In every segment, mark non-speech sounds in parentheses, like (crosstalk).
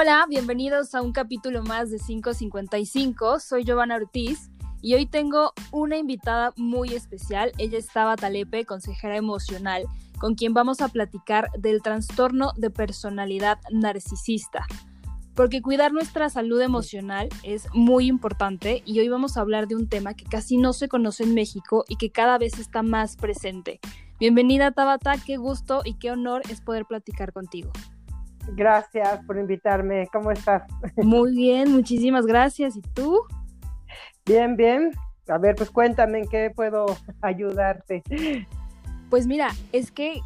Hola, bienvenidos a un capítulo más de 555. Soy Giovanna Ortiz y hoy tengo una invitada muy especial. Ella es Tabata Lepe, consejera emocional, con quien vamos a platicar del trastorno de personalidad narcisista. Porque cuidar nuestra salud emocional es muy importante y hoy vamos a hablar de un tema que casi no se conoce en México y que cada vez está más presente. Bienvenida Tabata, qué gusto y qué honor es poder platicar contigo. Gracias por invitarme. ¿Cómo estás? Muy bien, muchísimas gracias. ¿Y tú? Bien, bien. A ver, pues cuéntame en qué puedo ayudarte. Pues mira, es que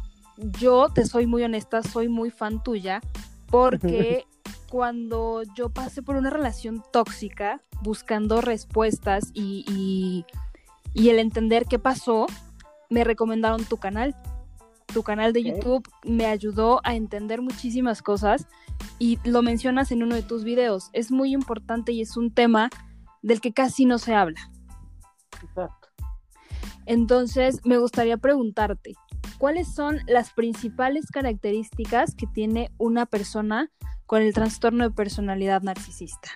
yo te soy muy honesta, soy muy fan tuya, porque cuando yo pasé por una relación tóxica, buscando respuestas y, y el entender qué pasó, me recomendaron tu canal tu canal de YouTube me ayudó a entender muchísimas cosas y lo mencionas en uno de tus videos. Es muy importante y es un tema del que casi no se habla. Exacto. Entonces, me gustaría preguntarte, ¿cuáles son las principales características que tiene una persona con el trastorno de personalidad narcisista?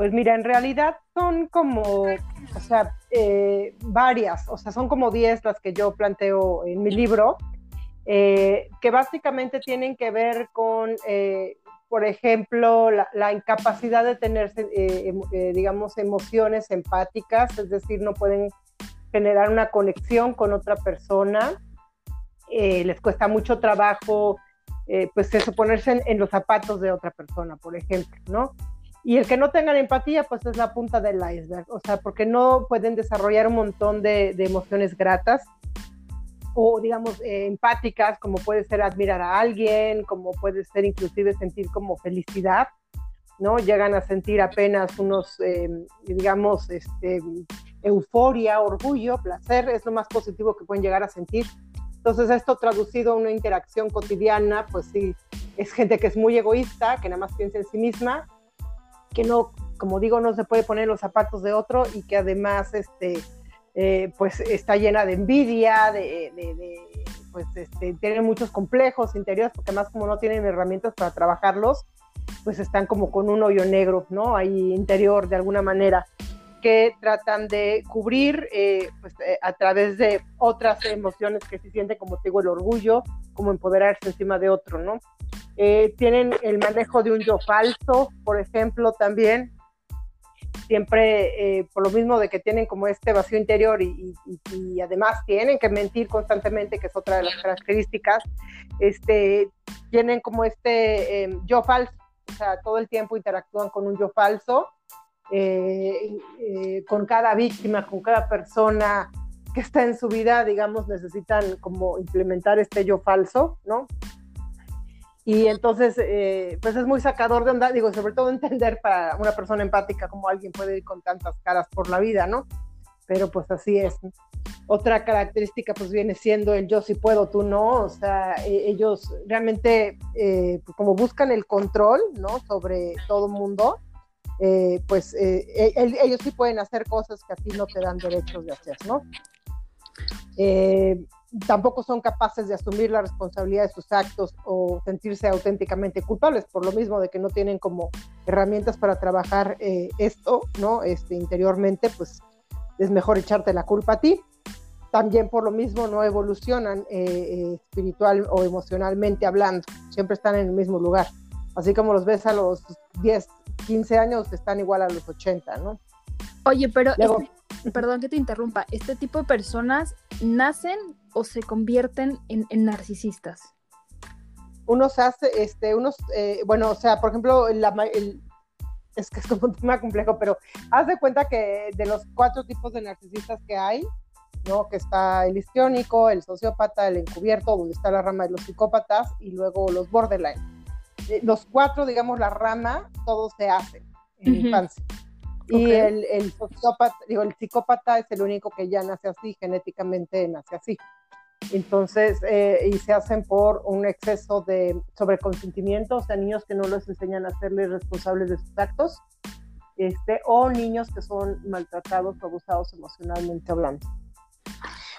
Pues mira, en realidad son como, o sea, eh, varias, o sea, son como 10 las que yo planteo en mi libro, eh, que básicamente tienen que ver con, eh, por ejemplo, la, incapacidad de tener, digamos, emociones empáticas, es decir, no pueden generar una conexión con otra persona, les cuesta mucho trabajo, pues eso, ponerse en los zapatos de otra persona, por ejemplo, ¿no? Y el que no tengan empatía, pues es la punta del iceberg, o sea, porque no pueden desarrollar un montón de, emociones gratas o, digamos, eh, empáticas, como puede ser admirar a alguien, como puede ser inclusive sentir como felicidad, ¿no? Llegan a sentir apenas unos, em, digamos, este, euforia, orgullo, placer, es lo más positivo que pueden llegar a sentir. Entonces, esto traducido a una interacción cotidiana, pues sí, es gente que es muy egoísta, que nada más piensa en sí misma que no, como digo, no se puede poner los zapatos de otro y que además este, eh, pues está llena de envidia, de, pues este, tiene muchos complejos interiores, porque además como no tienen herramientas para trabajarlos, pues están como con un hoyo negro, ¿no? Ahí interior de alguna manera que tratan de cubrir eh, pues, eh, a través de otras emociones que se sienten, como te digo, el orgullo, como empoderarse encima de otro, ¿no? Eh, tienen el manejo de un yo falso, por ejemplo, también, siempre eh, por lo mismo de que tienen como este vacío interior y, además tienen que mentir constantemente, que es otra de las características, este, tienen como este em, yo falso, o sea, todo el tiempo interactúan con un yo falso, eh, con cada víctima, con cada persona que está en su vida, digamos, necesitan como implementar este yo falso, ¿no? Y entonces, eh, pues es muy sacador de onda, digo, sobre todo entender para una persona empática cómo alguien puede ir con tantas caras por la vida, ¿no? Pero pues así es. Otra característica pues viene siendo el yo sí puedo, tú no, o sea, e, ellos realmente eh, pues, como buscan el control, ¿no? Sobre todo mundo, eh, pues e, ellos sí pueden hacer cosas que a ti no te dan derechos de hacer, ¿no? Tampoco son capaces de asumir la responsabilidad de sus actos o sentirse auténticamente culpables, por lo mismo de que no tienen como herramientas para trabajar eh, esto, ¿no? Este, interiormente, pues es mejor echarte la culpa a ti. También por lo mismo no evolucionan eh, eh, espiritual o emocionalmente hablando, siempre están en el mismo lugar. Así como los ves a los 10, 15 años, están igual a los 80, ¿no? Oye, pero perdón que te interrumpa, ¿este tipo de personas nacen o se convierten en, narcisistas? Unos hace, este, unos, eh, bueno, o sea, por ejemplo, es que es como un tema complejo, pero haz de cuenta que de los cuatro tipos de narcisistas que hay, ¿no? Que está el histriónico, el sociópata, el encubierto, donde está la rama de los psicópatas, y luego los borderline. Eh, los cuatro, digamos, la rama, todos se hacen en infancia. Y el, el, digo, el psicópata es el único que ya nace así, genéticamente nace así. Entonces, eh, y se hacen por un exceso de sobreconsentimiento, o sea, niños que no les enseñan a serles responsables de sus actos, este, o niños que son maltratados o abusados emocionalmente hablando.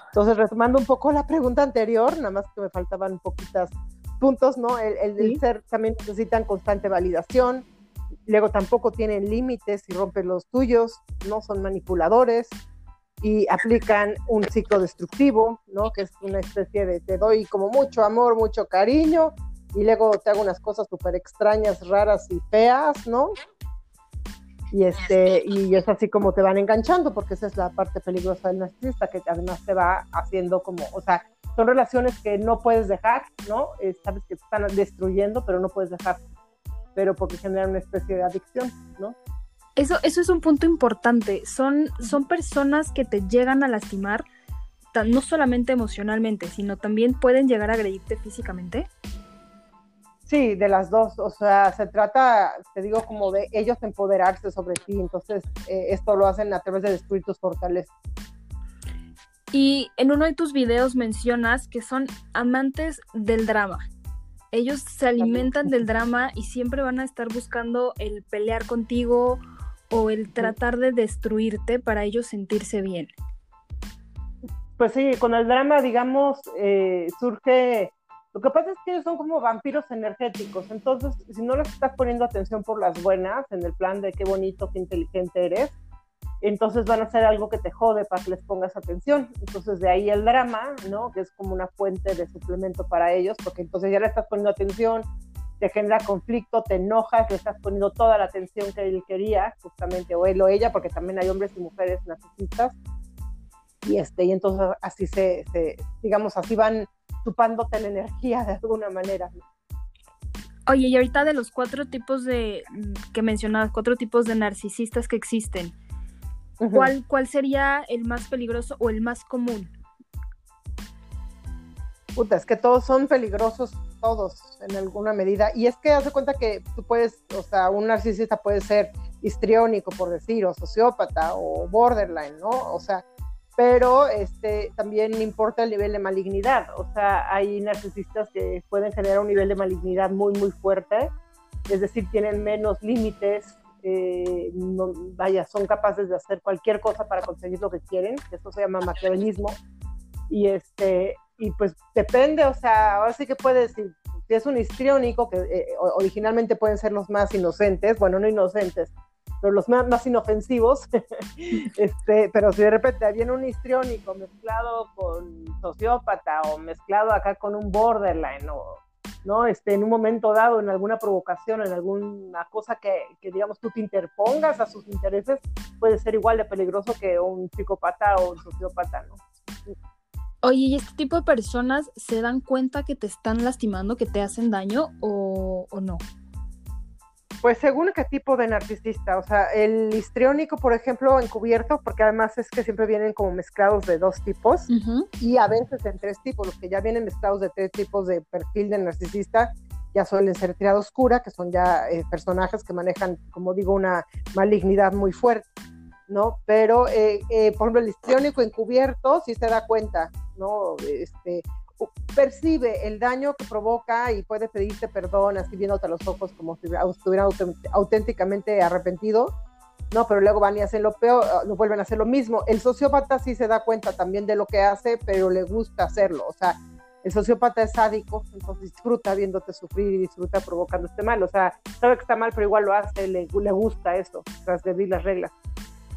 Entonces, retomando un poco la pregunta anterior, nada más que me faltaban poquitas puntos, ¿no? El, el, ser también necesitan constante validación, luego tampoco tienen límites y rompen los tuyos, no son manipuladores y aplican un ciclo destructivo, ¿no? Que es una especie de te doy como mucho amor, mucho cariño y luego te hago unas cosas súper extrañas, raras y feas, ¿no? Y, este, y es así como te van enganchando, porque esa es la parte peligrosa del narcisista, que además te va haciendo como, o sea, son relaciones que no puedes dejar, ¿no? Eh, sabes que te están destruyendo, pero no puedes dejar, pero porque generan una especie de adicción, ¿no? Eso, eso es un punto importante. Son, son personas que te llegan a lastimar, no solamente emocionalmente, sino también pueden llegar a agredirte físicamente. Sí, de las dos. O sea, se trata, te digo, como de ellos empoderarse sobre ti. Entonces, eh, esto lo hacen a través de destruir tus fortalezas. Y en uno de tus videos mencionas que son amantes del drama. Ellos se alimentan del drama y siempre van a estar buscando el pelear contigo o el tratar de destruirte para ellos sentirse bien. Pues sí, con el drama, digamos, eh, surge lo que pasa es que ellos son como vampiros energéticos, entonces si no les estás poniendo atención por las buenas, en el plan de qué bonito, qué inteligente eres, entonces van a hacer algo que te jode para que les pongas atención. Entonces de ahí el drama, ¿no? Que es como una fuente de suplemento para ellos, porque entonces ya le estás poniendo atención, te genera conflicto, te enojas, le estás poniendo toda la atención que él quería, justamente, o él o ella, porque también hay hombres y mujeres narcisistas. Y, este, y entonces así se, se digamos, así van chupándote la energía de alguna manera. Oye, y ahorita de los cuatro tipos de, que mencionabas, cuatro tipos de narcisistas que existen, ¿cuál, ¿cuál sería el más peligroso o el más común? Puta, es que todos son peligrosos, todos, en alguna medida. Y es que haz de cuenta que tú puedes, o sea, un narcisista puede ser histriónico, por decir, o sociópata, o borderline, ¿no? O sea, pero este, también importa el nivel de malignidad. O sea, hay narcisistas que pueden generar un nivel de malignidad muy, muy fuerte, es decir, tienen menos límites, eh, vaya, son capaces de hacer cualquier cosa para conseguir lo que quieren, eso se llama maquiavelismo. Y, este, y pues depende, o sea, ahora sí que puede decir, si es un histriónico, que eh, originalmente pueden ser los más inocentes, bueno, no inocentes, pero los más, inofensivos, (laughs) este, pero si de repente viene un histriónico mezclado con sociópata o mezclado acá con un borderline o ¿no? Este, en un momento dado, en alguna provocación, en alguna cosa que, que, digamos, tú te interpongas a sus intereses, puede ser igual de peligroso que un psicópata o un sociópata, ¿no? Oye, ¿y este tipo de personas se dan cuenta que te están lastimando, que te hacen daño o, o no? Pues según qué tipo de narcisista, o sea, el histriónico, por ejemplo, encubierto, porque además es que siempre vienen como mezclados de dos tipos y a veces en tres tipos, los que ya vienen mezclados de tres tipos de perfil de narcisista ya suelen ser triada oscura, que son ya eh, personajes que manejan, como digo, una malignidad muy fuerte, ¿no? Pero, eh, eh, por ejemplo, el histriónico encubierto sí se da cuenta, ¿no? Este, percibe el daño que provoca y puede pedirte perdón así viéndote a los ojos como si estuviera auténticamente arrepentido, no, pero luego van y hacen lo peor, ah, lo vuelven a hacer lo mismo. El sociópata sí se da cuenta también de lo que hace, pero le gusta hacerlo, o sea, el sociópata es sádico, entonces disfruta viéndote sufrir y disfruta provocándote mal, o sea, sabe que está mal, pero igual lo hace, le, le gusta eso, transgredir las reglas.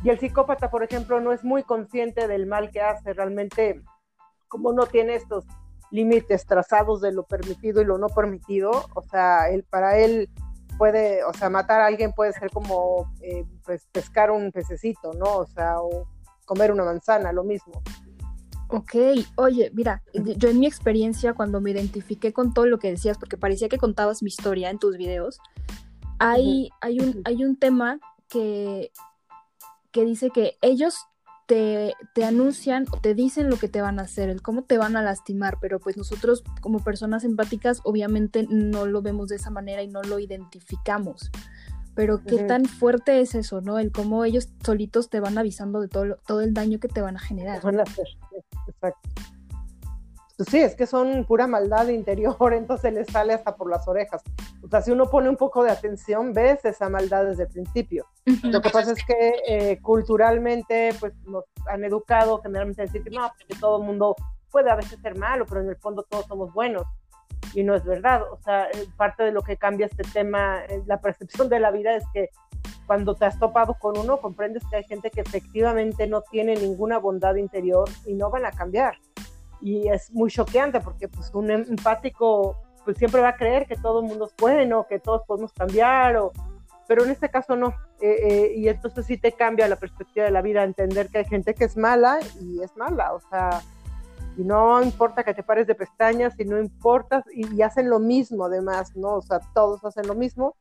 Y el psicópata, por ejemplo, no es muy consciente del mal que hace, realmente, como no tiene estos límites trazados de lo permitido y lo no permitido. O sea, él, para él puede, o sea, matar a alguien puede ser como eh, pues, pescar un pececito, ¿no? O sea, o comer una manzana, lo mismo. Ok, oye, mira, yo en mi experiencia cuando me identifiqué con todo lo que decías, porque parecía que contabas mi historia en tus videos, hay, hay, un, hay un tema que, que dice que ellos te, te anuncian o te dicen lo que te van a hacer, el cómo te van a lastimar, pero pues nosotros como personas empáticas obviamente no lo vemos de esa manera y no lo identificamos. Pero qué tan fuerte es eso, ¿no? El cómo ellos solitos te van avisando de todo, todo el daño que te van a generar. Van a hacer, exacto. Pues sí, es que son pura maldad interior, (laughs) entonces les sale hasta por las orejas. O sea, si uno pone un poco de atención, ves esa maldad desde el principio. Lo que pasa es que eh, culturalmente, pues nos han educado generalmente a decir que no, que todo el mundo puede a veces ser malo, pero en el fondo todos somos buenos. y no es verdad. O sea, eh, parte de lo que cambia este tema, eh, la percepción de la vida es que cuando te has topado con uno, comprendes que hay gente que efectivamente no tiene ninguna bondad interior y no van a cambiar. Y es muy choqueante porque pues un empático pues siempre va a creer que todo el mundo es bueno, que todos podemos cambiar, o, pero en este caso no. Eh, y entonces sí te cambia la perspectiva de la vida, entender que hay gente que es mala y es mala, o sea, y no importa que te pares de pestañas y no importa, y, hacen lo mismo además, ¿no? O sea, todos hacen lo mismo,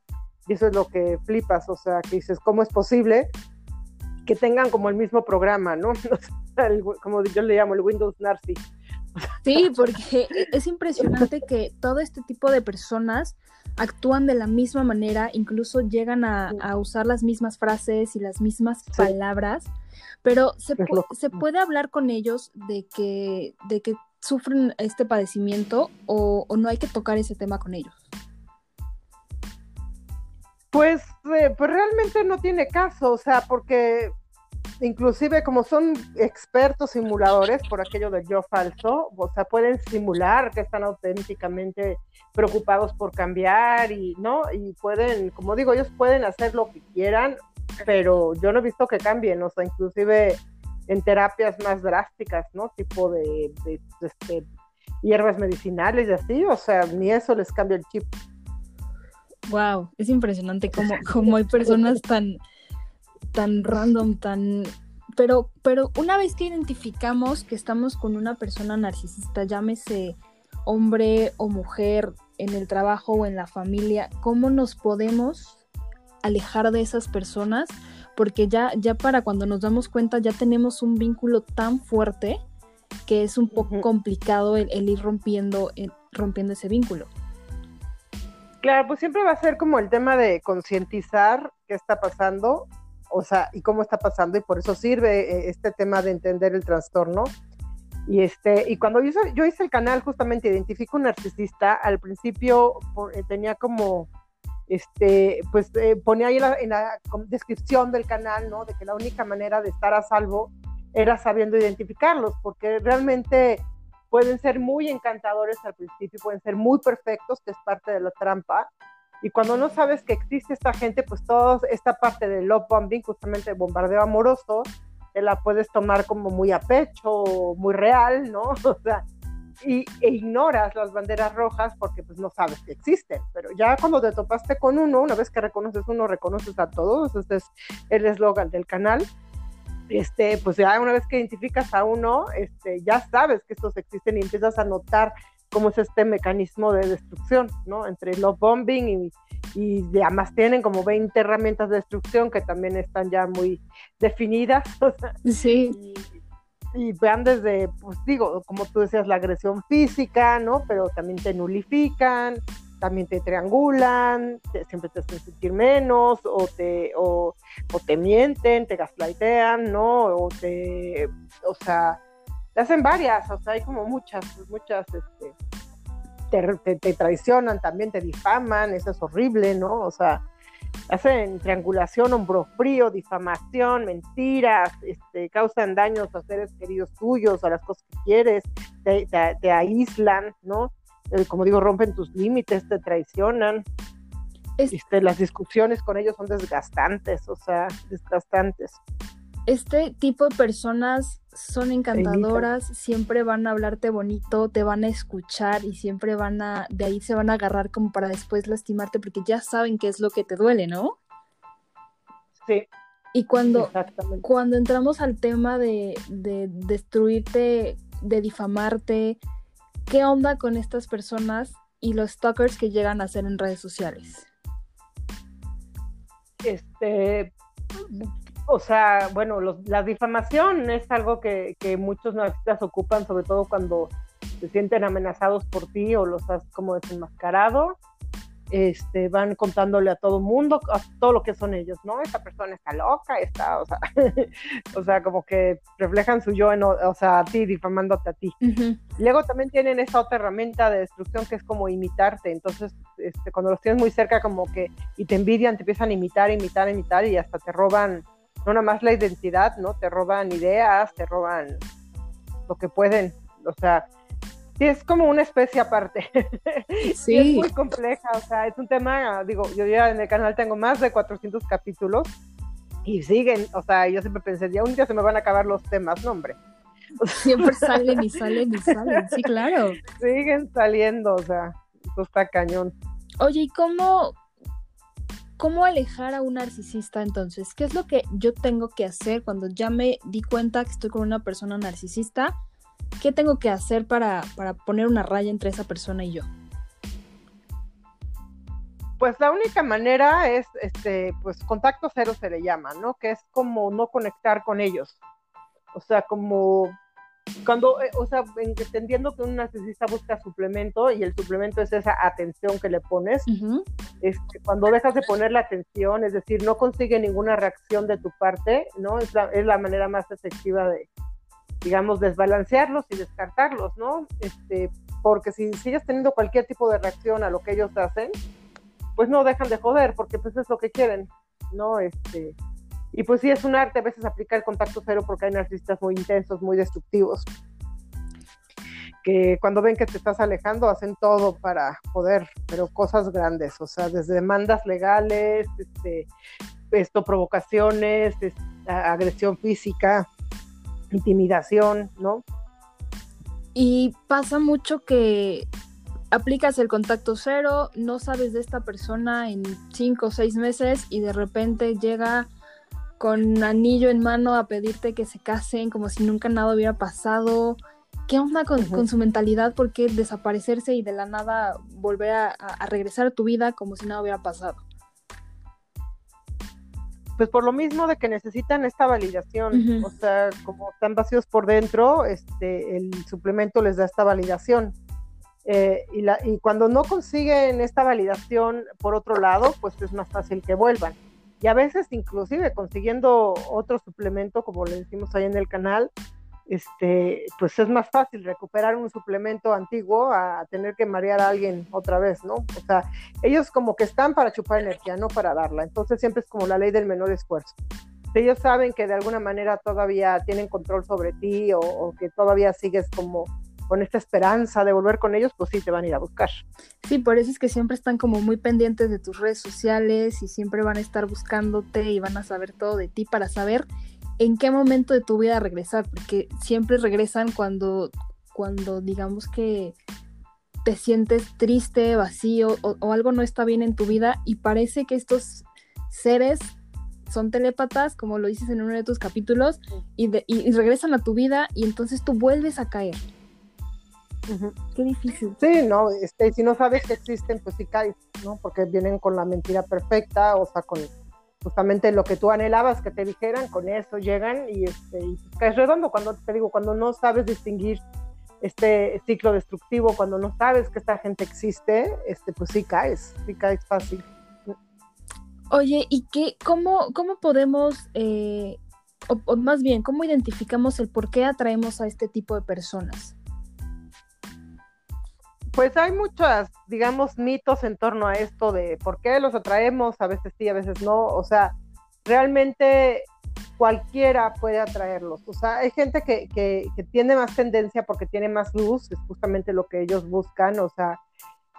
y eso es lo que flipas, o sea, que dices, ¿cómo es posible que tengan como el mismo programa, ¿no? (laughs) como yo le llamo el Windows Narcy. Sí, porque es impresionante que todo este tipo de personas actúan de la misma manera, incluso llegan a, usar las mismas frases y las mismas palabras, pero se, se, puede hablar con ellos de que, de que sufren este padecimiento o, no hay que tocar ese tema con ellos. Pues, eh, pues realmente no tiene caso, o sea, porque inclusive como son expertos simuladores por aquello del yo falso, o sea, pueden simular que están auténticamente preocupados por cambiar y no y pueden, como digo, ellos pueden hacer lo que quieran, pero yo no he visto que cambien, o sea, inclusive en terapias más drásticas, ¿no? Tipo de, este, hierbas medicinales y así, o sea, ni eso les cambia el chip. Wow, es impresionante cómo, cómo hay personas tan tan random, tan... Pero, pero una vez que identificamos que estamos con una persona narcisista, llámese hombre o mujer, en el trabajo o en la familia, ¿cómo nos podemos alejar de esas personas? Porque ya, ya para cuando nos damos cuenta ya tenemos un vínculo tan fuerte que es un poco complicado el, ir rompiendo, rompiendo ese vínculo. Claro, pues siempre va a ser como el tema de concientizar qué está pasando o sea, y cómo está pasando, y por eso sirve eh, este tema de entender el trastorno. Y, este, y cuando yo hice, yo hice el canal, justamente identifico un narcisista, al principio eh, tenía como, este, pues eh, ponía ahí en la, descripción del canal, ¿no? De que la única manera de estar a salvo era sabiendo identificarlos, porque realmente pueden ser muy encantadores al principio, pueden ser muy perfectos, que es parte de la trampa, y cuando no sabes que existe esta gente, pues toda esta parte del love bombing, justamente el bombardeo amoroso, te la puedes tomar como muy a pecho, muy real, ¿no? (laughs) O sea, y, e ignoras las banderas rojas porque pues no sabes que existen. Pero ya cuando te topaste con uno, una vez que reconoces uno, reconoces a todos, este es el eslogan del canal. Este, pues ya una vez que identificas a uno, este, ya sabes que estos existen y empiezas a notar cómo es este mecanismo de destrucción, ¿no? Entre love bombing y, y además tienen como 20 herramientas de destrucción que también están ya muy definidas. (laughs) sí. Y, vean desde, pues digo, como tú decías, la agresión física, ¿no? Pero también te nulifican, también te triangulan, siempre te hacen sentir menos, o te, o, o te mienten, te gaslightean, ¿no? O te, o sea, te hacen varias, o sea, hay como muchas, muchas, este, te, traicionan, también te difaman, eso es horrible, ¿no? O sea, hacen triangulación, hombro frío, difamación, mentiras, este, causan daños a seres queridos tuyos, a las cosas que quieres, te, aíslan, ¿no? Eh, como digo, rompen tus límites, te traicionan. Este, las discusiones con ellos son desgastantes, o sea, desgastantes este tipo de personas son encantadoras, siempre van a hablarte bonito, te van a escuchar y siempre van a, de ahí se van a agarrar como para después lastimarte porque ya saben qué es lo que te duele, ¿no? Sí. Y cuando, cuando entramos al tema de, de destruirte, de difamarte, ¿qué onda con estas personas y los stalkers que llegan a hacer en redes sociales? Este, o sea, bueno, la difamación es algo que, muchos narcisistas ocupan, sobre todo cuando se sienten amenazados por ti o los has como desenmascarado. Este, van contándole a todo mundo, a todo lo que son ellos, ¿no? Esta persona está loca, está, o sea, (laughs) o sea, como que reflejan su yo, en, o sea, a ti, difamándote a ti. Luego también tienen esa otra herramienta de destrucción que es como imitarte, entonces, este, cuando los tienes muy cerca, como que, y te envidian, te empiezan a imitar, imitar, imitar, y hasta te roban no nada más la identidad, ¿no? Te roban ideas, te roban lo que pueden, o sea, sí es como una especie aparte. (laughs) Sí. es muy compleja, o sea, es un tema, digo, yo ya en el canal tengo más de 400 capítulos y siguen, o sea, yo siempre pensé, ya un día se me van a acabar los temas, no hombre. (laughs) Siempre salen y salen y salen, sí, claro. Siguen saliendo, o sea, esto está cañón. Oye, ¿y cómo, cómo alejar a un narcisista entonces? ¿Qué es lo que yo tengo que hacer cuando ya me di cuenta que estoy con una persona narcisista? ¿Qué tengo que hacer para, para poner una raya entre esa persona y yo? Pues la única manera es, este, pues contacto cero se le llama, ¿no? Que es como no conectar con ellos. O sea, como cuando, eh, o sea, entendiendo que un narcisista busca suplemento y el suplemento es esa atención que le pones, este, cuando dejas de poner la atención, es decir, no consigue ninguna reacción de tu parte, ¿no? Es la, es la manera más efectiva de, digamos, desbalancearlos y descartarlos, ¿no? Este, porque si sigues teniendo cualquier tipo de reacción a lo que ellos hacen, pues no dejan de joder, porque pues es lo que quieren, ¿no? Este, y pues sí, es un arte a veces aplicar contacto cero porque hay narcisistas muy intensos, muy destructivos, que cuando ven que te estás alejando hacen todo para poder, pero cosas grandes, o sea, desde demandas legales, este, esto, provocaciones, agresión física, intimidación, ¿no? Y pasa mucho que aplicas el contacto cero, no sabes de esta persona en cinco o seis meses y de repente llega con anillo en mano a pedirte que se casen como si nunca nada hubiera pasado. ¿Qué onda con, su mentalidad? ¿Por qué desaparecerse y de la nada volver a, regresar a tu vida como si nada hubiera pasado? Pues por lo mismo de que necesitan esta validación, o sea, como están vacíos por dentro, este, el suplemento les da esta validación. Eh, y, la, y cuando no consiguen esta validación por otro lado, pues es más fácil que vuelvan y a veces inclusive consiguiendo otro suplemento, como le decimos ahí en el canal, este, pues es más fácil recuperar un suplemento antiguo a tener que marear a alguien otra vez, ¿no? O sea, ellos como que están para chupar energía, no para darla. Entonces siempre es como la ley del menor esfuerzo. Ellos saben que de alguna manera todavía tienen control sobre ti o que todavía sigues como con esta esperanza de volver con ellos, pues sí te van a ir a buscar. Sí, por eso es que siempre están como muy pendientes de tus redes sociales y siempre van a estar buscándote y van a saber todo de ti para saber en qué momento de tu vida regresar, porque siempre regresan cuando, cuando digamos que te sientes triste, vacío o, algo no está bien en tu vida y parece que estos seres son telépatas, como lo dices en uno de tus capítulos, y, y regresan a tu vida y entonces tú vuelves a caer. Qué difícil. Sí, no, este, si no sabes que existen, pues sí caes, ¿no? Porque vienen con la mentira perfecta, o sea, con justamente lo que tú anhelabas que te dijeran, con eso llegan y, este, y caes redondo. Cuando te digo, cuando no sabes distinguir este ciclo destructivo, cuando no sabes que esta gente existe, este, pues sí caes, sí caes fácil. Oye, ¿y qué, cómo, cómo podemos, eh, o más bien, cómo identificamos el por qué atraemos a este tipo de personas? Pues hay muchos, digamos, mitos en torno a esto de por qué los atraemos, a veces sí, a veces no. O sea, realmente cualquiera puede atraerlos. O sea, hay gente que, que, tiene más tendencia porque tiene más luz, es justamente lo que ellos buscan. O sea,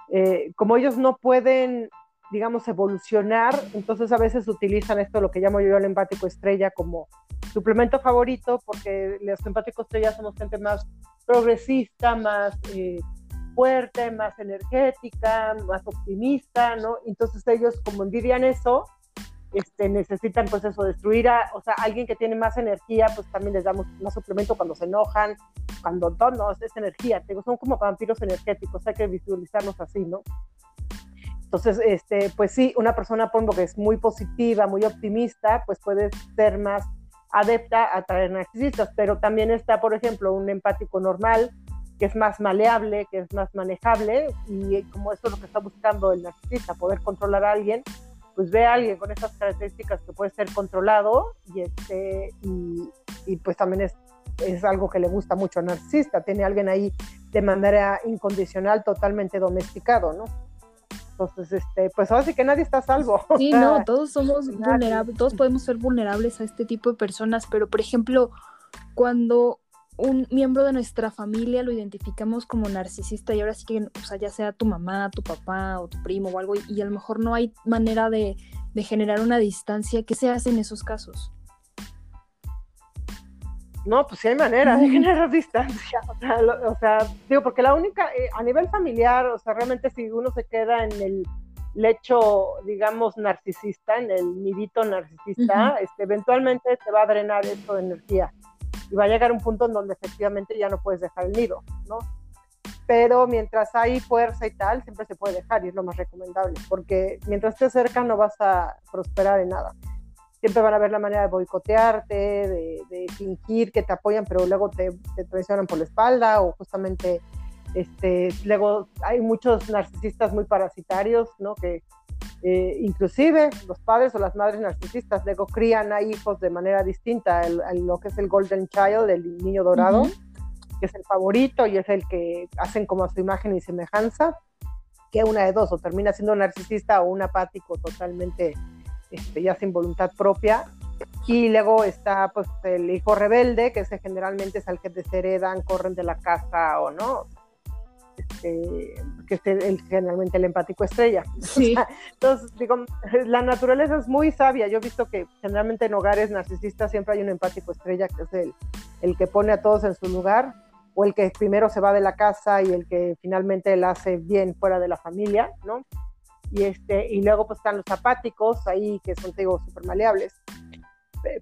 eh, como ellos no pueden, digamos, evolucionar, entonces a veces utilizan esto, lo que llamo yo el empático estrella, como suplemento favorito, porque los empáticos estrellas somos gente más progresista, más... Eh, fuerte, más energética, más optimista, ¿no? Entonces ellos como envidian eso, este, necesitan pues eso, destruir a, o sea, alguien que tiene más energía, pues también les damos más suplemento cuando se enojan, cuando no, no es energía, son como vampiros energéticos, hay que visualizarlos así, ¿no? Entonces, este, pues sí, una persona, ejemplo, que es muy positiva, muy optimista, pues puede ser más adepta a traer narcisistas, pero también está, por ejemplo, un empático normal, que es más maleable, que es más manejable, y como eso es lo que está buscando el narcisista, poder controlar a alguien, pues ve a alguien con esas características que puede ser controlado y, este, y, pues también es, es algo que le gusta mucho al narcisista, tiene a alguien ahí de manera incondicional, totalmente domesticado, ¿no? Entonces, este, pues ahora sí que nadie está a salvo. (laughs) Sí, no, todos somos vulnerables, todos podemos ser vulnerables a este tipo de personas, pero por ejemplo, cuando un miembro de nuestra familia lo identificamos como narcisista y ahora sí que, o sea, ya sea tu mamá, tu papá o tu primo o algo, y, a lo mejor no hay manera de, generar una distancia, ¿qué se hace en esos casos? No, pues sí hay manera de generar (laughs) distancia. O sea, digo, porque la única, eh, a nivel familiar, o sea, realmente si uno se queda en el lecho, digamos, narcisista, en el nidito narcisista, este, eventualmente te va a drenar esto de energía y va a llegar un punto en donde efectivamente ya no puedes dejar el nido, ¿no? Pero mientras hay fuerza y tal, siempre se puede dejar y es lo más recomendable, porque mientras estés cerca no vas a prosperar en nada. Siempre van a ver la manera de boicotearte, de, fingir que te apoyan, pero luego te, te traicionan por la espalda o justamente este, luego hay muchos narcisistas muy parasitarios, ¿no? Que eh, inclusive los padres o las madres narcisistas luego crían a hijos de manera distinta, el, lo que es el golden child, el niño dorado, que es el favorito y es el que hacen como a su imagen y semejanza, que una de dos, o termina siendo narcisista o un apático totalmente este, ya sin voluntad propia. Y luego está pues el hijo rebelde, que ese generalmente es al que desheredan, corren de la casa o no, este, que es el, generalmente el empático estrella. (laughs) entonces, digo, la naturaleza es muy sabia. Yo he visto que generalmente en hogares narcisistas siempre hay un empático estrella, que es el, el que pone a todos en su lugar, o el que primero se va de la casa y el que finalmente la hace bien fuera de la familia, ¿no? Y, este, y luego pues están los apáticos ahí, que son, te digo, súper maleables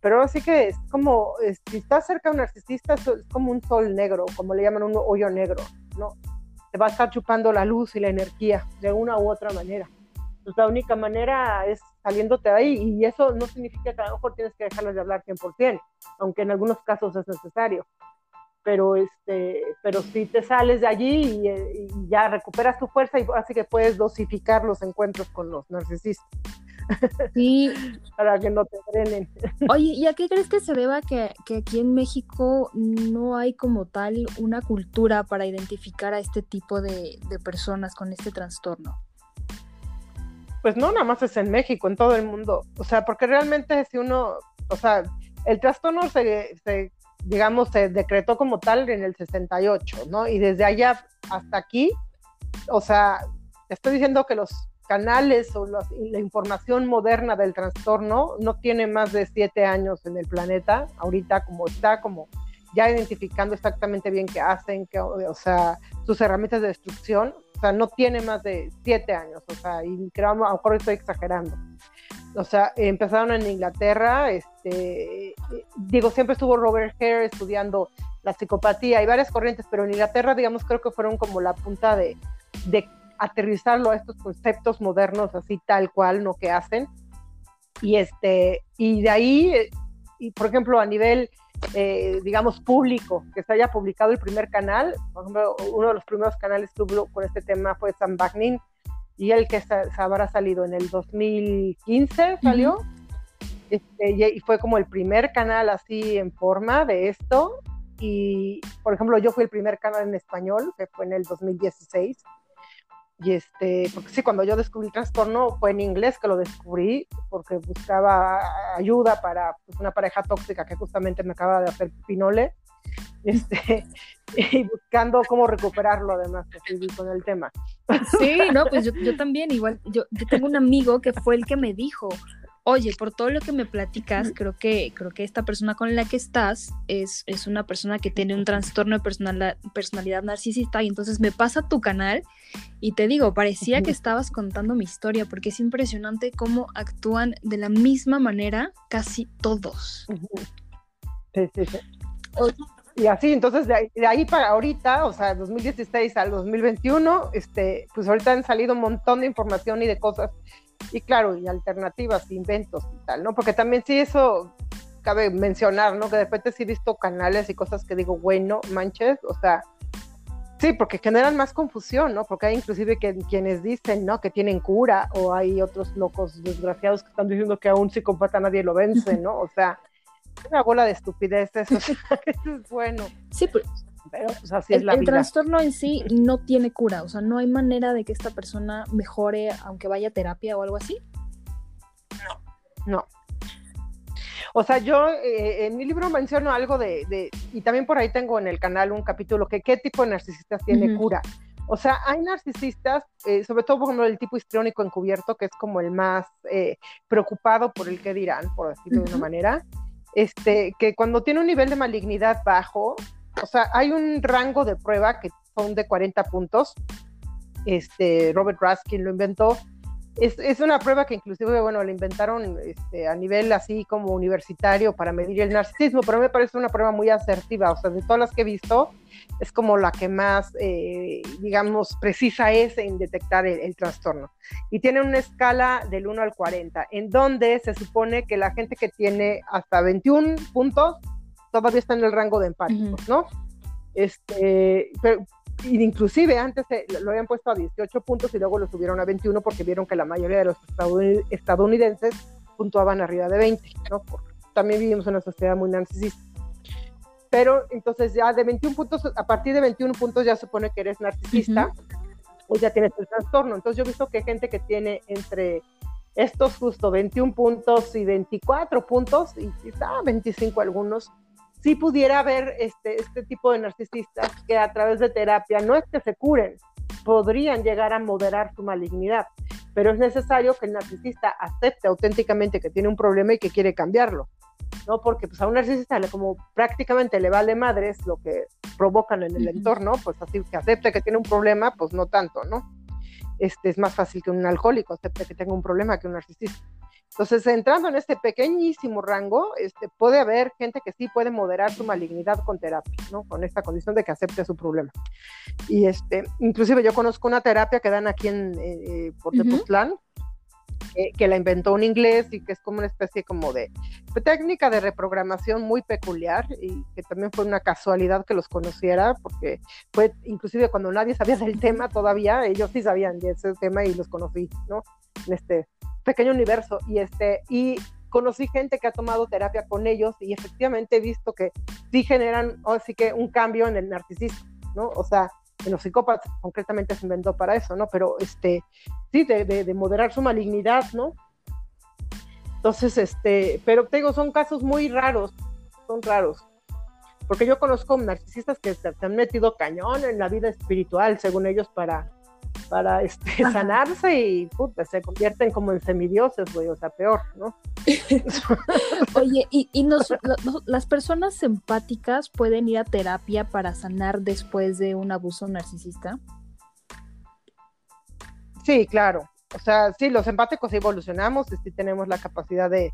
pero así que es como, si estás cerca de un narcisista, es como un sol negro, como le llaman un hoyo negro, ¿no? Te va a estar chupando la luz y la energía de una u otra manera. Entonces, la única manera es saliéndote de ahí y eso no significa que a lo mejor tienes que dejarles de hablar 100%, aunque en algunos casos es necesario. Pero, este, pero si te sales de allí y, ya recuperas tu fuerza y así que puedes dosificar los encuentros con los narcisistas. Sí. Para que no te drenen. Oye, ¿y a qué crees que se deba que, que, aquí en México no hay como tal una cultura para identificar a este tipo de, de, personas con este trastorno? Pues no, nada más es en México, en todo el mundo. O sea, porque realmente si uno, o sea, el trastorno se, se digamos, se decretó como tal en el 68, ¿no? Y desde allá hasta aquí, o sea, estoy diciendo que los canales o la información moderna del trastorno no tiene más de siete años en el planeta, ahorita como está, como ya identificando exactamente bien qué hacen, que, o sea, sus herramientas de destrucción, o sea, no tiene más de siete años, o sea, y creo, a lo mejor estoy exagerando. O sea, empezaron en Inglaterra, este, digo, siempre estuvo Robert Hare estudiando la psicopatía y varias corrientes, pero en Inglaterra, digamos, creo que fueron como la punta de, de aterrizarlo a estos conceptos modernos así tal cual, ¿no? Que hacen. Y, este, y de ahí, y por ejemplo, a nivel, eh, digamos, público, que se haya publicado el primer canal, por ejemplo, uno de los primeros canales que tuvo con este tema fue Sam Bagnin, y el que se, habrá salido en el 2015, salió, este, y, fue como el primer canal así en forma de esto, y por ejemplo, yo fui el primer canal en español, que fue en el 2016, y este, porque sí, cuando yo descubrí el trastorno fue en inglés que lo descubrí, porque buscaba ayuda para pues, una pareja tóxica que justamente me acaba de hacer pinole, (laughs) este, y buscando cómo recuperarlo además, así con el tema. Sí, no, pues yo, yo también, igual, yo, yo tengo un amigo que fue el que me dijo, oye, por todo lo que me platicas, creo que, creo que esta persona con la que estás es, es una persona que tiene un trastorno de personalidad, personalidad narcisista y entonces me pasa tu canal y te digo, parecía que estabas contando mi historia porque es impresionante cómo actúan de la misma manera casi todos. Sí, sí, sí. Y así, entonces de ahí, para ahorita, o sea, 2016 al 2021, este, pues ahorita han salido un montón de información y de cosas y claro, y alternativas, inventos y tal, ¿no? Porque también sí eso cabe mencionar, ¿no? Que de repente sí he visto canales y cosas que digo, bueno, manches, o sea, sí, porque generan más confusión, ¿no? Porque hay inclusive que, quienes dicen, ¿no? Que tienen cura, o hay otros locos desgraciados que están diciendo que a un psicópata nadie lo vence, ¿no? O sea, una bola de estupidez eso, eso (laughs) es bueno. Sí, pero pero pues, así el, es la el trastorno en sí no tiene cura, o sea, no hay manera de que esta persona mejore aunque vaya a terapia o algo así. No, no. O sea, yo eh, en mi libro menciono algo de, y también por ahí tengo en el canal un capítulo que qué tipo de narcisistas tiene cura. O sea, hay narcisistas, eh, sobre todo por ejemplo el tipo histriónico encubierto, que es como el más eh, preocupado por el que dirán, por decirlo de una manera, este, que cuando tiene un nivel de malignidad bajo, o sea, hay un rango de prueba que son de 40 puntos, este, Robert Raskin lo inventó, es, es, una prueba que inclusive, bueno, la inventaron este, a nivel así como universitario para medir el narcisismo, pero me parece una prueba muy asertiva, o sea, de todas las que he visto, es como la que más, eh, digamos, precisa es en detectar el, trastorno. Y tiene una escala del 1 al 40, en donde se supone que la gente que tiene hasta 21 puntos todavía está en el rango de empáticos, ¿no? Este, pero, inclusive antes lo habían puesto a 18 puntos y luego lo subieron a 21 porque vieron que la mayoría de los estadounidenses puntuaban arriba de 20, ¿no? también vivimos en una sociedad muy narcisista. Pero entonces ya de 21 puntos, a partir de 21 puntos ya supone que eres narcisista o ya tienes el trastorno. Entonces yo he visto que hay gente que tiene entre estos justo 21 puntos y 24 puntos y quizá 25 algunos, si pudiera haber este, este tipo de narcisistas que a través de terapia no es que se curen, podrían llegar a moderar su malignidad, pero es necesario que el narcisista acepte auténticamente que tiene un problema y que quiere cambiarlo, ¿no? Porque pues a un narcisista como prácticamente le vale madres lo que provocan en el entorno, pues así que acepte que tiene un problema, pues no tanto, ¿no? Este es más fácil que un alcohólico acepte que tenga un problema que un narcisista. Entonces, entrando en este pequeñísimo rango, este, puede haber gente que sí puede moderar su malignidad con terapia, ¿no? Con esta condición de que acepte su problema. Y este, inclusive yo conozco una terapia que dan aquí en eh, por eh, que la inventó un inglés y que es como una especie como de, técnica de reprogramación muy peculiar y que también fue una casualidad que los conociera porque fue inclusive cuando nadie sabía del tema todavía, ellos sí sabían de ese tema y los conocí, ¿no? En este pequeño universo y este y conocí gente que ha tomado terapia con ellos y efectivamente he visto que sí generan así que un cambio en el narcisismo, ¿no? O sea, en los psicópatas concretamente se inventó para eso, ¿no? Pero este sí de, de, moderar su malignidad, ¿no? Entonces, este, pero te digo, son casos muy raros, son raros. Porque yo conozco narcisistas que se han metido cañón en la vida espiritual, según ellos, para, para este, (laughs) sanarse y puta, se convierten como en semidioses, güey, o sea, peor, ¿no? (laughs) Oye, ¿y, y las personas empáticas pueden ir a terapia para sanar después de un abuso narcisista? Sí, claro. O sea, sí, los empáticos evolucionamos, sí tenemos la capacidad de,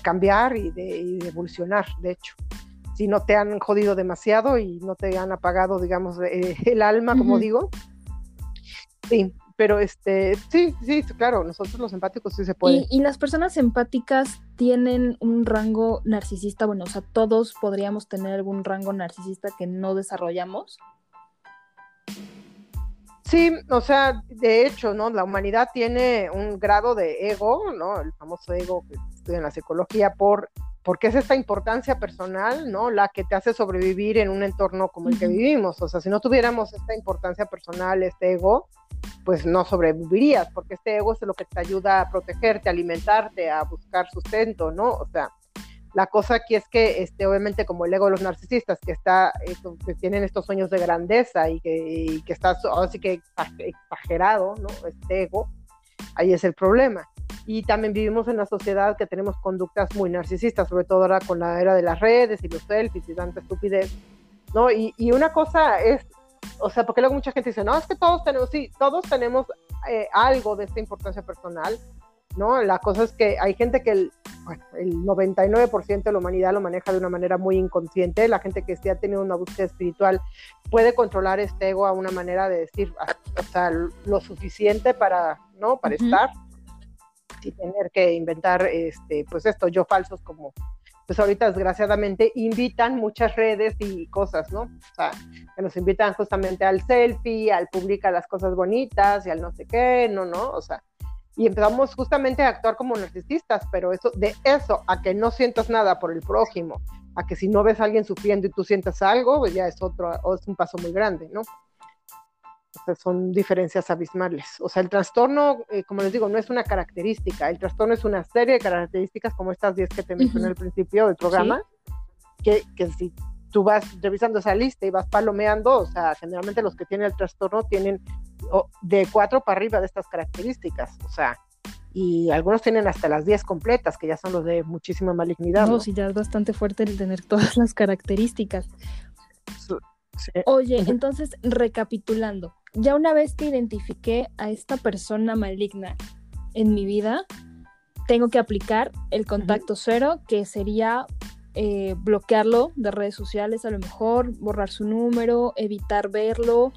cambiar y de, evolucionar, de hecho. Si no te han jodido demasiado y no te han apagado, digamos, eh, el alma, como digo, Sí, pero este, sí, sí, claro, nosotros los empáticos sí se puede. ¿Y, las personas empáticas tienen un rango narcisista? Bueno, o sea, todos podríamos tener algún rango narcisista que no desarrollamos. Sí, o sea, de hecho, ¿no? La humanidad tiene un grado de ego, ¿no? El famoso ego que estudia en la psicología por porque es esta importancia personal, ¿no? La que te hace sobrevivir en un entorno como el que vivimos. O sea, si no tuviéramos esta importancia personal, este ego, pues no sobrevivirías, porque este ego es lo que te ayuda a protegerte, a alimentarte, a buscar sustento, ¿no? O sea, la cosa aquí es que, este, obviamente, como el ego de los narcisistas, que está, que tienen estos sueños de grandeza y que, está así que exagerado, ¿no? Este ego, ahí es el problema. Y también vivimos en una sociedad que tenemos conductas muy narcisistas, sobre todo ahora con la era de las redes y los selfies y tanta estupidez, ¿no? Y una cosa es o sea, porque luego mucha gente dice, no, es que todos tenemos, sí, todos tenemos eh, algo de esta importancia personal, ¿no? La cosa es que hay gente que el, bueno, el 99% de la humanidad lo maneja de una manera muy inconsciente, la gente que sí ha tenido una búsqueda espiritual puede controlar este ego a una manera de decir, ah, o sea, lo suficiente para, ¿no? Para estar, sin tener que inventar, este, pues esto, yo falsos como pues ahorita desgraciadamente invitan muchas redes y cosas, ¿no? O sea, que nos invitan justamente al selfie, al publicar las cosas bonitas y al no sé qué, no, no, o sea, y empezamos justamente a actuar como narcisistas, pero eso, de eso a que no sientas nada por el prójimo, a que si no ves a alguien sufriendo y tú sientas algo, pues ya es otro, es un paso muy grande, ¿no? Sea, son diferencias abismales. O sea, el trastorno, eh, como les digo, no es una característica, el trastorno es una serie de características como estas 10 que te mencioné al principio del programa, que, que si tú vas revisando esa lista y vas palomeando, o sea, generalmente los que tienen el trastorno tienen de cuatro para arriba de estas características, o sea, y algunos tienen hasta las 10 completas, que ya son los de muchísima malignidad. No, sí, ya es bastante fuerte el tener todas las características. Oye, entonces, recapitulando, ya una vez que identifiqué a esta persona maligna en mi vida, tengo que aplicar el contacto cero, que sería eh, bloquearlo de redes sociales a lo mejor, borrar su número, evitar verlo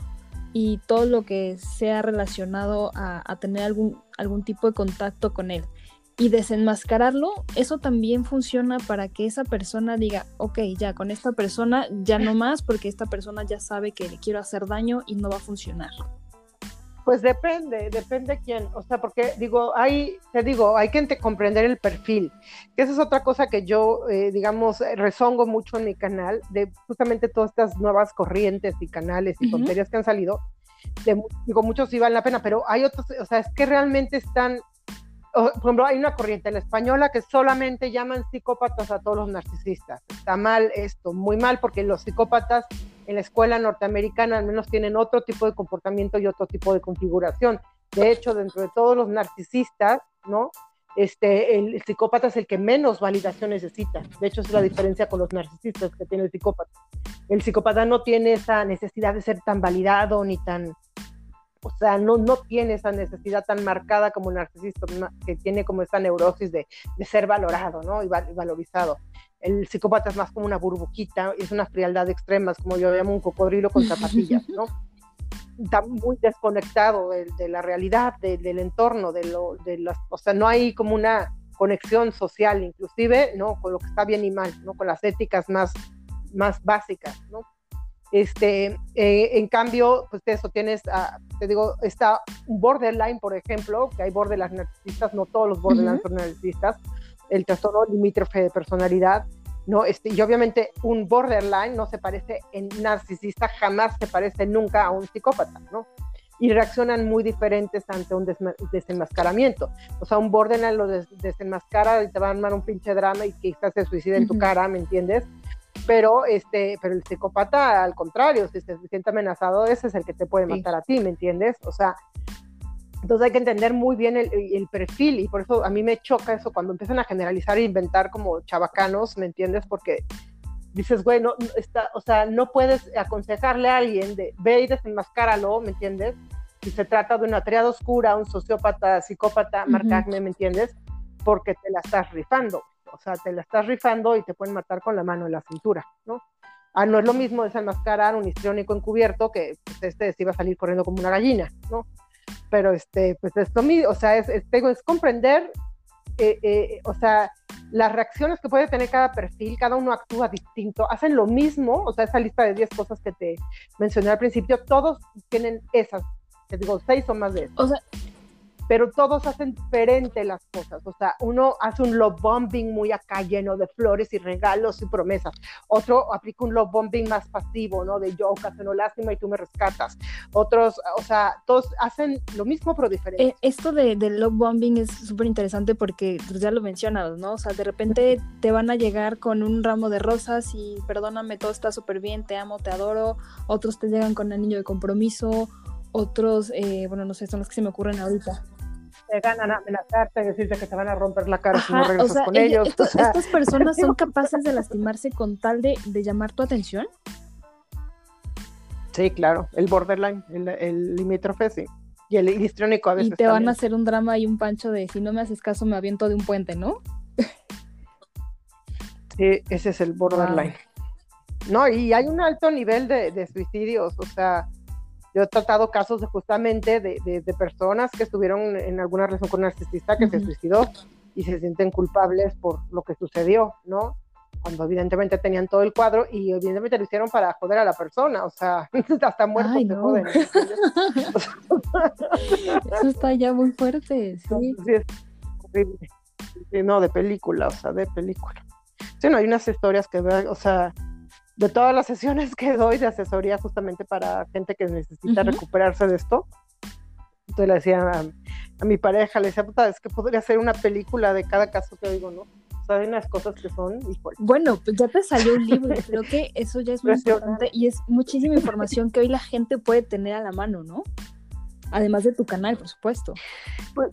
y todo lo que sea relacionado a, tener algún, algún tipo de contacto con él. Y desenmascararlo, eso también funciona para que esa persona diga, ok, ya con esta persona ya no más, porque esta persona ya sabe que le quiero hacer daño y no va a funcionar. Pues depende, depende quién, o sea, porque digo, hay, te digo, hay que comprender el perfil, que esa es otra cosa que yo, eh, digamos, rezongo mucho en mi canal, de justamente todas estas nuevas corrientes y canales y tonterías que han salido, digo, muchos sí valen la pena, pero hay otros, o sea, es que realmente están, por ejemplo, hay una corriente en la española que solamente llaman psicópatas a todos los narcisistas. Está mal esto, muy mal, porque los psicópatas en la escuela norteamericana al menos tienen otro tipo de comportamiento y otro tipo de configuración. De hecho, dentro de todos los narcisistas, ¿no? Este, el, psicópata es el que menos validación necesita. De hecho, es la diferencia con los narcisistas que tiene el psicópata. El psicópata no tiene esa necesidad de ser tan validado ni tan, o sea, no, no tiene esa necesidad tan marcada como el narcisista, que tiene como esa neurosis de, de ser valorado, ¿no? Y, valorizado el psicópata es más como una burbujita, es una frialdad extrema, es como yo llamo un cocodrilo con zapatillas, ¿no? (laughs) Está muy desconectado de, la realidad, del entorno, de, lo, de las, o sea, no hay como una conexión social, inclusive, ¿no? Con lo que está bien y mal, ¿no? Con las éticas más, más básicas, ¿no? Este, eh, en cambio, pues eso tienes, ah, te digo, está un borderline, por ejemplo, que hay borderline narcisistas, no todos los borderline son narcisistas, el trastorno limítrofe de personalidad, ¿no? Este, y obviamente un borderline no se parece en narcisista, jamás se parece nunca a un psicópata, ¿no? Y reaccionan muy diferentes ante un desenmascaramiento. O sea, un borderline lo desenmascara y te va a armar un pinche drama y quizás se suicida en tu cara, ¿me entiendes? Pero, este, pero el psicópata, al contrario, si se siente amenazado, ese es el que te puede matar a ti, ¿me entiendes? O sea, entonces hay que entender muy bien el, perfil y por eso a mí me choca eso cuando empiezan a generalizar e inventar como chabacanos, ¿me entiendes? Porque dices, güey, no, está, o sea, no puedes aconsejarle a alguien de ve y desenmascáralo, ¿me entiendes? Si se trata de una triada oscura, un sociópata, psicópata, uh ¿me entiendes? Porque te la estás rifando, o sea, te la estás rifando y te pueden matar con la mano en la cintura, ¿no? Ah, no es lo mismo desenmascarar un histriónico encubierto que pues, este se iba a salir corriendo como una gallina, ¿no? pero este, pues esto mismo, o sea, es, es, es comprender, eh, eh, o sea, las reacciones que puede tener cada perfil, cada uno actúa distinto, hacen lo mismo, o sea, esa lista de 10 cosas que te mencioné al principio, todos tienen esas, te digo, seis o más de esas. O sea, pero todos hacen diferente las cosas. O sea, uno hace un love bombing muy acá lleno de flores y regalos y promesas. Otro aplica un love bombing más pasivo, ¿no? De yo ocasiono lástima y tú me rescatas. Otros, o sea, todos hacen lo mismo pero diferente. Eh, esto de, love bombing es súper interesante porque pues, ya lo mencionas, ¿no? O sea, de repente te van a llegar con un ramo de rosas y perdóname, todo está súper bien, te amo, te adoro. Otros te llegan con anillo de compromiso otros, eh, bueno, no sé, son los que se me ocurren ahorita te ganan a amenazarte, decirte que te van a romper la cara si no regresas con ellos. ¿Estas personas son (laughs) capaces de lastimarse con tal de, llamar tu atención? Sí, claro, el borderline, el, limítrofe, sí. Y el histriónico a veces. Y te van a hacer un drama y un pancho de si no me haces caso me aviento de un puente, ¿no? Sí, ese es el borderline. No, y hay un alto nivel de, de suicidios, o sea, yo he tratado casos de, justamente de, de, personas que estuvieron en alguna relación con un narcisista que se suicidó y se sienten culpables por lo que sucedió, ¿no? Cuando evidentemente tenían todo el cuadro y evidentemente lo hicieron para joder a la persona, o sea, (laughs) hasta muertos se joden. Eso está ya muy fuerte, sí. (laughs) sí es horrible. no, de película, o sea, de película. Sí, no, hay unas historias que, o sea, de todas las sesiones que doy de asesoría justamente para gente que necesita recuperarse de esto. Entonces le decía a, mi pareja, le decía, puta, es que podría ser una película de cada caso que digo, ¿no? O sea, hay unas cosas que son Bueno, pues ya te salió un libro, creo que eso ya es muy importante y es muchísima información que hoy la gente puede tener a la mano, ¿no? Además de tu canal, por supuesto. Pues,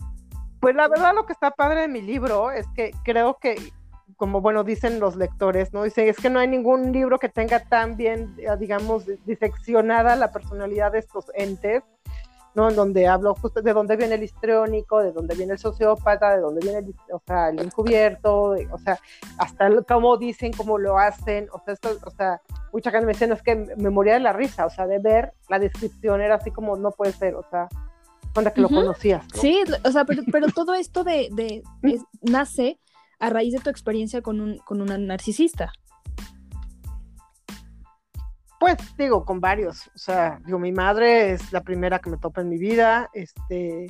pues la verdad lo que está padre de mi libro es que creo que como bueno dicen los lectores, ¿no? Dicen, es que no hay ningún libro que tenga tan bien, eh, digamos, diseccionada la personalidad de estos entes, ¿no? En donde hablo justo de dónde viene el histriónico, de dónde viene el sociópata, de dónde viene el, o sea, el encubierto, o sea, hasta cómo dicen, cómo lo hacen, o sea, esto, o sea, mucha gente me dice, no, es que me moría de la risa, o sea, de ver la descripción era así como, no puede ser, o sea, cuando que lo conocías. Sí, o sea, pero, pero todo esto de, de (laughs) nace a raíz de tu experiencia con, un, con una narcisista? Pues digo, con varios. O sea, digo, mi madre es la primera que me topa en mi vida. Este,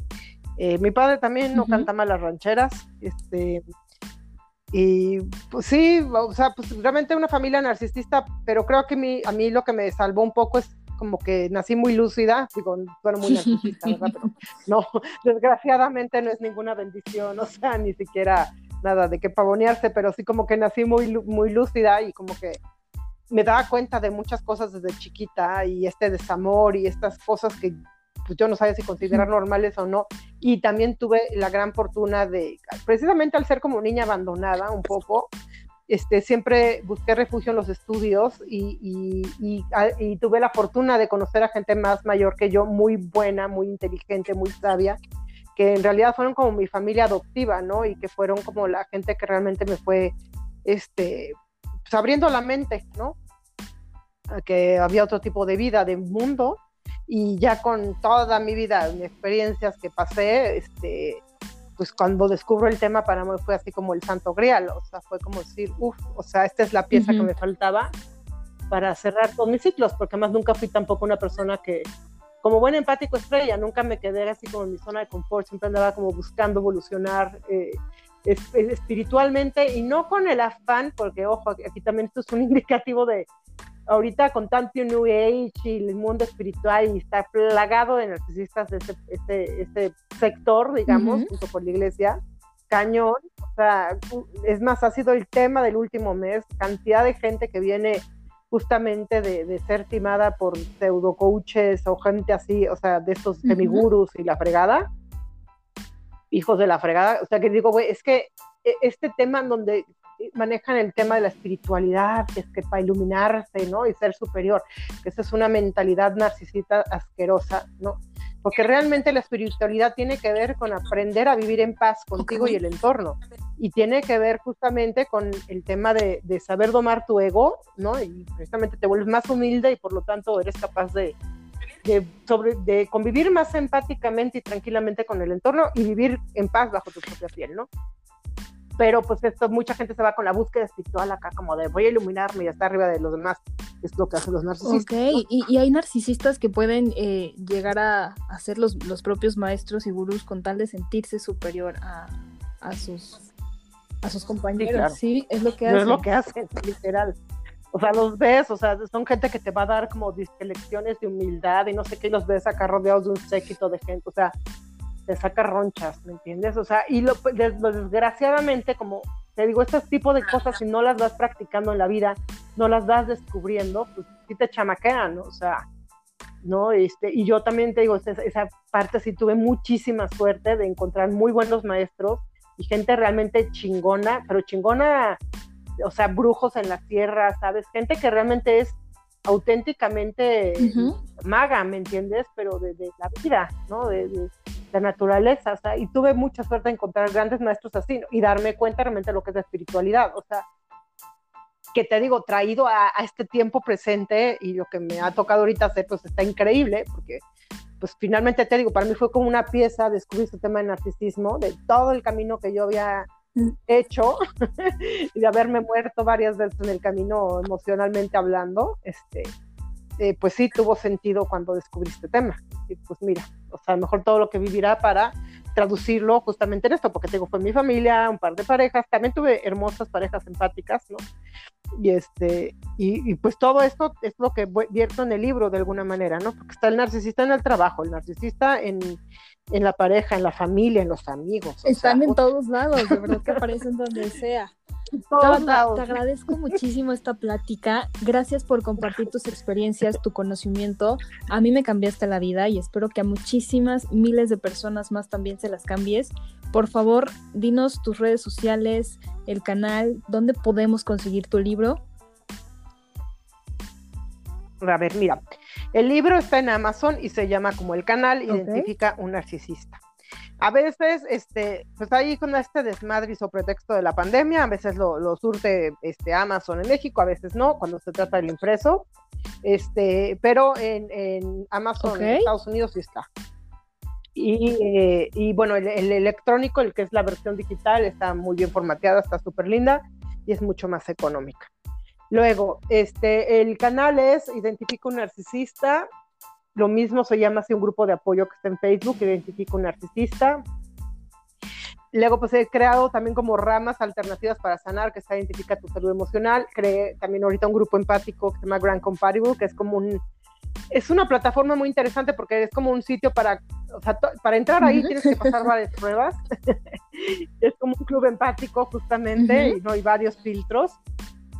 eh, mi padre también no canta mal las rancheras. Este, y pues sí, o sea, pues realmente una familia narcisista, pero creo que mi, a mí lo que me salvó un poco es como que nací muy lúcida, digo, bueno, muy narcisista, ¿verdad? (laughs) Pero no, desgraciadamente no es ninguna bendición, o sea, ni siquiera nada de qué pavonearse, pero sí como que nací muy, muy lúcida y como que me daba cuenta de muchas cosas desde chiquita y este desamor y estas cosas que pues, yo no sabía si considerar normales o no. Y también tuve la gran fortuna de, precisamente al ser como niña abandonada un poco, este, siempre busqué refugio en los estudios y, y, y, y, tuve la fortuna de conocer a gente más mayor que yo, muy buena, muy inteligente, muy sabia, que en realidad fueron como mi familia adoptiva, ¿no? Y que fueron como la gente que realmente me fue, este, pues abriendo la mente, ¿no? que había otro tipo de vida, de mundo, y ya con toda mi vida, mis experiencias que pasé, este, pues cuando descubro el tema para mí fue así como el santo grial, o sea, fue como decir, uff, o sea, esta es la pieza que me faltaba para cerrar todos mis ciclos, porque además nunca fui tampoco una persona que, como buen empático estrella, nunca me quedé así como en mi zona de confort, siempre andaba como buscando evolucionar eh, espiritualmente y no con el afán, porque ojo, aquí también esto es un (laughs) indicativo de ahorita con tanto New Age y el mundo espiritual y está plagado de narcisistas de este, este, este sector, digamos, junto con la iglesia, cañón, o sea, es más, ha sido el tema del último mes, cantidad de gente que viene justamente de, ser timada por pseudo coaches o gente así, o sea, de estos semigurus y la fregada, hijos de la fregada, o sea, que digo, güey, es que e, este tema en donde manejan el tema de la espiritualidad, que es que para iluminarse, ¿no? Y ser superior, que esa es una mentalidad narcisista asquerosa, ¿no? Porque realmente la espiritualidad tiene que ver con aprender a vivir en paz contigo y el entorno y tiene que ver justamente con el tema de, saber domar tu ego, ¿no? Y precisamente te vuelves más humilde y por lo tanto eres capaz de, sobre, de convivir más empáticamente y tranquilamente con el entorno y vivir en paz bajo tu propia piel, ¿no? Pero pues esto, mucha gente se va con la búsqueda espiritual acá, como de voy a iluminarme y estar arriba de los demás, es lo que hacen los narcisistas. Ok, y, hay narcisistas que pueden eh, llegar a, ser los, los propios maestros y gurús con tal de sentirse superior a, a sus a sus compañeros. Sí, es lo que hacen. es lo que hacen, (laughs) literal. O sea, los ves, o sea, son gente que te va a dar como lecciones de humildad y no sé qué, y los ves acá rodeados de un séquito de gente, o sea, te saca ronchas, ¿me entiendes? O sea, y lo, desgraciadamente, como te digo, este tipo de cosas, si no las vas practicando en la vida, no las vas descubriendo, pues sí te chamaquean, ¿no? O sea, ¿no? Este, y yo también te digo, esa, esa parte sí tuve muchísima suerte de encontrar muy buenos maestros y gente realmente chingona, pero chingona, o sea, brujos en la tierra, ¿sabes? Gente que realmente es auténticamente maga, ¿me entiendes? Pero de, la vida, ¿no? De, la naturaleza, o sea, y tuve mucha suerte de encontrar grandes maestros así y darme cuenta realmente de lo que es la espiritualidad, o sea, que te digo, traído a, a, este tiempo presente y lo que me ha tocado ahorita hacer, pues está increíble, porque pues finalmente te digo, para mí fue como una pieza descubrir este tema de narcisismo, de todo el camino que yo había. Hecho (laughs) y de haberme muerto varias veces en el camino emocionalmente hablando, este, eh, pues sí tuvo sentido cuando descubrí este tema. Y pues mira, o sea, mejor todo lo que vivirá para traducirlo justamente en esto, porque tengo fue mi familia, un par de parejas, también tuve hermosas parejas empáticas, ¿no? Y este, y, pues todo esto es lo que vierto en el libro de alguna manera, ¿no? Porque está el narcisista en el trabajo, el narcisista en, la pareja, en la familia, en los amigos. Están en todos lados, de verdad que aparecen donde sea. (laughs) te agradezco muchísimo esta plática. Gracias por compartir tus experiencias, tu conocimiento. A mí me cambiaste la vida y espero que a muchísimas miles de personas más también se las cambies. Por favor, dinos tus redes sociales, el canal, dónde podemos conseguir tu libro. A ver, mira, el libro está en Amazon y se llama como el canal identifica un narcisista. A veces, este, pues ahí con este desmadriz o pretexto de la pandemia, a veces lo, surte este, Amazon en México, a veces no, cuando se trata del impreso, este, pero en, Amazon en Estados Unidos sí está. Y, y bueno, el, electrónico, el que es la versión digital, está muy bien formateada, está súper linda y es mucho más económica. Luego, este, el canal es Identifica un narcisista. Lo mismo se llama así un grupo de apoyo que está en Facebook, Identifica un narcisista. Luego, pues he creado también como ramas alternativas para sanar, que está Identifica tu salud emocional. Creé también ahorita un grupo empático que se llama Grand Compatible, que es como un, es una plataforma muy interesante porque es como un sitio para, o sea, para entrar ahí tienes que pasar varias pruebas. (laughs) es como un club empático justamente y no hay varios filtros.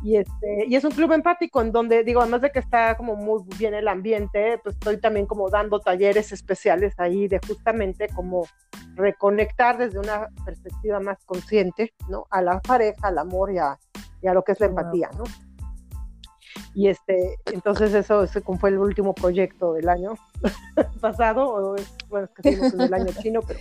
Y, este, y es un club empático en donde, digo, además de que está como muy bien el ambiente, pues estoy también como dando talleres especiales ahí de justamente como reconectar desde una perspectiva más consciente, ¿no? A la pareja, al amor y a, y a lo que es la empatía, ¿no? Y este, entonces eso, ese fue el último proyecto del año (laughs) pasado, o, bueno, es que seguimos en el año (laughs) chino, pero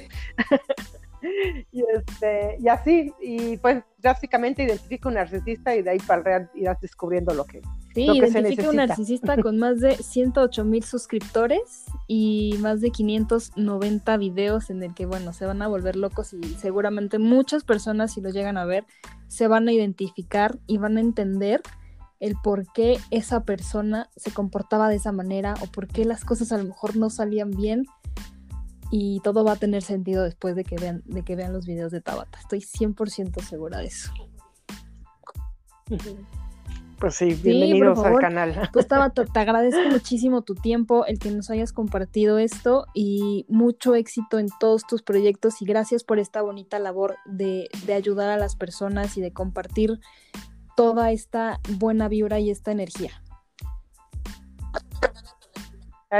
(laughs) y, este, y así, y pues drásticamente identifica un narcisista y de ahí para real irás descubriendo lo que, sí, lo que identifica un narcisista con más de (laughs) 108 mil suscriptores y más de 590 videos en el que, bueno, se van a volver locos y seguramente muchas personas, si lo llegan a ver, se van a identificar y van a entender el por qué esa persona se comportaba de esa manera o por qué las cosas a lo mejor no salían bien y todo va a tener sentido después de que vean, de que vean los videos de Tabata. Estoy 100% segura de eso. Pues sí, bienvenidos al canal. Pues Tabata, te agradezco muchísimo tu tiempo, el que nos hayas compartido esto y mucho éxito en todos tus proyectos y gracias por esta bonita labor de, de ayudar a las personas y de compartir toda esta buena vibra y esta energía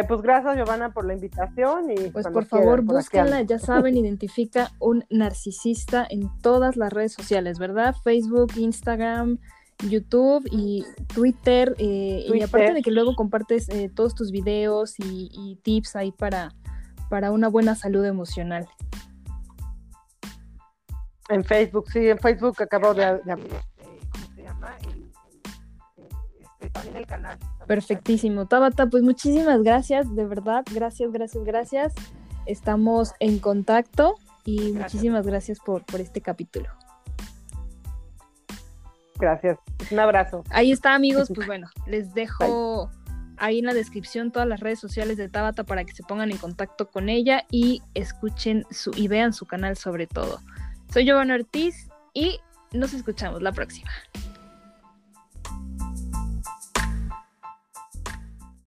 pues gracias Giovanna por la invitación y pues por favor búsquenla, ya saben, identifica un narcisista en todas las redes sociales, ¿verdad? Facebook, Instagram, YouTube y Twitter, eh, y aparte de que luego compartes eh, todos tus videos y, tips ahí para, para una buena salud emocional. En Facebook, sí, en Facebook acabo de, de ¿cómo se llama? Este, también el canal. Perfectísimo. Tabata, pues muchísimas gracias, de verdad, gracias, gracias, gracias. Estamos en contacto y muchísimas gracias por, por este capítulo. Gracias. Un abrazo. Ahí está, amigos. Pues (laughs) bueno, les dejo ahí en la descripción todas las redes sociales de Tabata para que se pongan en contacto con ella y escuchen su y vean su canal sobre todo. Soy Giovanna Ortiz y nos escuchamos la próxima.